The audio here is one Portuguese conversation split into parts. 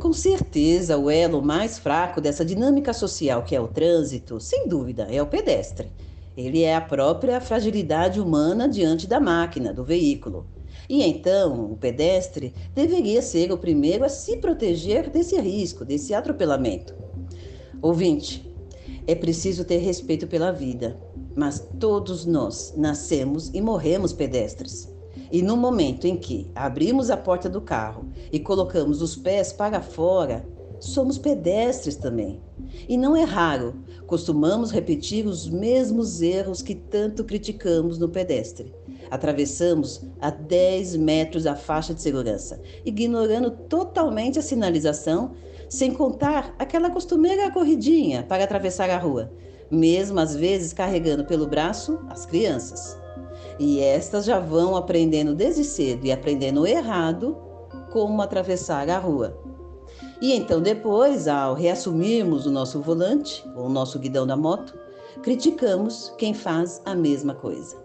Com certeza, o elo mais fraco dessa dinâmica social que é o trânsito, sem dúvida, é o pedestre. Ele é a própria fragilidade humana diante da máquina, do veículo. E então, o pedestre deveria ser o primeiro a se proteger desse risco, desse atropelamento. Ouvinte, é preciso ter respeito pela vida, mas todos nós nascemos e morremos pedestres. E no momento em que abrimos a porta do carro e colocamos os pés para fora, somos pedestres também. E não é raro, costumamos repetir os mesmos erros que tanto criticamos no pedestre. Atravessamos a 10 metros a faixa de segurança, ignorando totalmente a sinalização, sem contar aquela costumeira corridinha para atravessar a rua, mesmo às vezes carregando pelo braço as crianças. E estas já vão aprendendo desde cedo e aprendendo errado como atravessar a rua. E então, depois, ao reassumirmos o nosso volante, ou o nosso guidão da moto, criticamos quem faz a mesma coisa.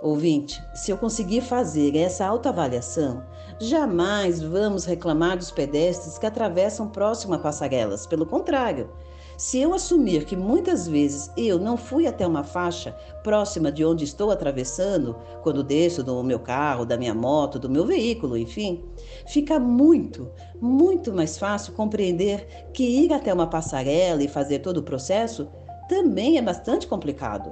Ouvinte, se eu conseguir fazer essa autoavaliação, jamais vamos reclamar dos pedestres que atravessam próximo a passarelas. Pelo contrário, se eu assumir que muitas vezes eu não fui até uma faixa próxima de onde estou atravessando, quando desço do meu carro, da minha moto, do meu veículo, enfim, fica muito, muito mais fácil compreender que ir até uma passarela e fazer todo o processo também é bastante complicado.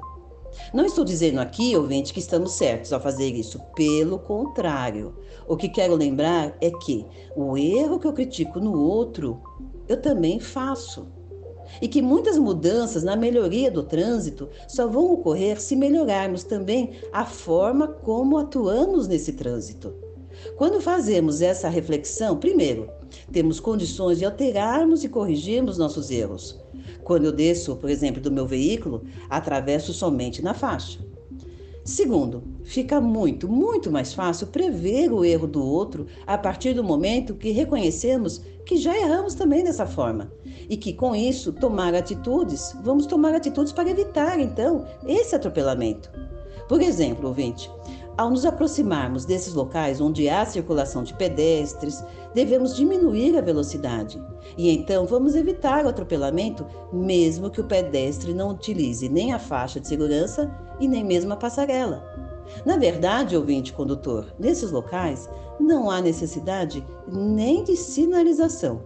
Não estou dizendo aqui, ouvinte, que estamos certos ao fazer isso. Pelo contrário. O que quero lembrar é que o erro que eu critico no outro, eu também faço e que muitas mudanças na melhoria do trânsito só vão ocorrer se melhorarmos também a forma como atuamos nesse trânsito. Quando fazemos essa reflexão, primeiro, temos condições de alterarmos e corrigirmos nossos erros. Quando eu desço, por exemplo, do meu veículo, atravesso somente na faixa. Segundo, fica muito, muito mais fácil prever o erro do outro a partir do momento que reconhecemos que já erramos também dessa forma e que com isso tomar atitudes, vamos tomar atitudes para evitar então esse atropelamento. Por exemplo, ouvinte, ao nos aproximarmos desses locais onde há circulação de pedestres, devemos diminuir a velocidade. E então vamos evitar o atropelamento, mesmo que o pedestre não utilize nem a faixa de segurança e nem mesmo a passarela. Na verdade, ouvinte condutor, nesses locais não há necessidade nem de sinalização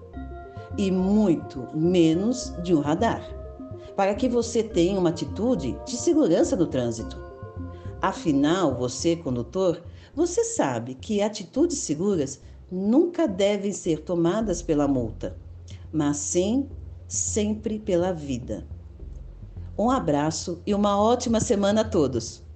e muito menos de um radar, para que você tenha uma atitude de segurança no trânsito. Afinal, você, condutor, você sabe que atitudes seguras nunca devem ser tomadas pela multa, mas sim sempre pela vida. Um abraço e uma ótima semana a todos!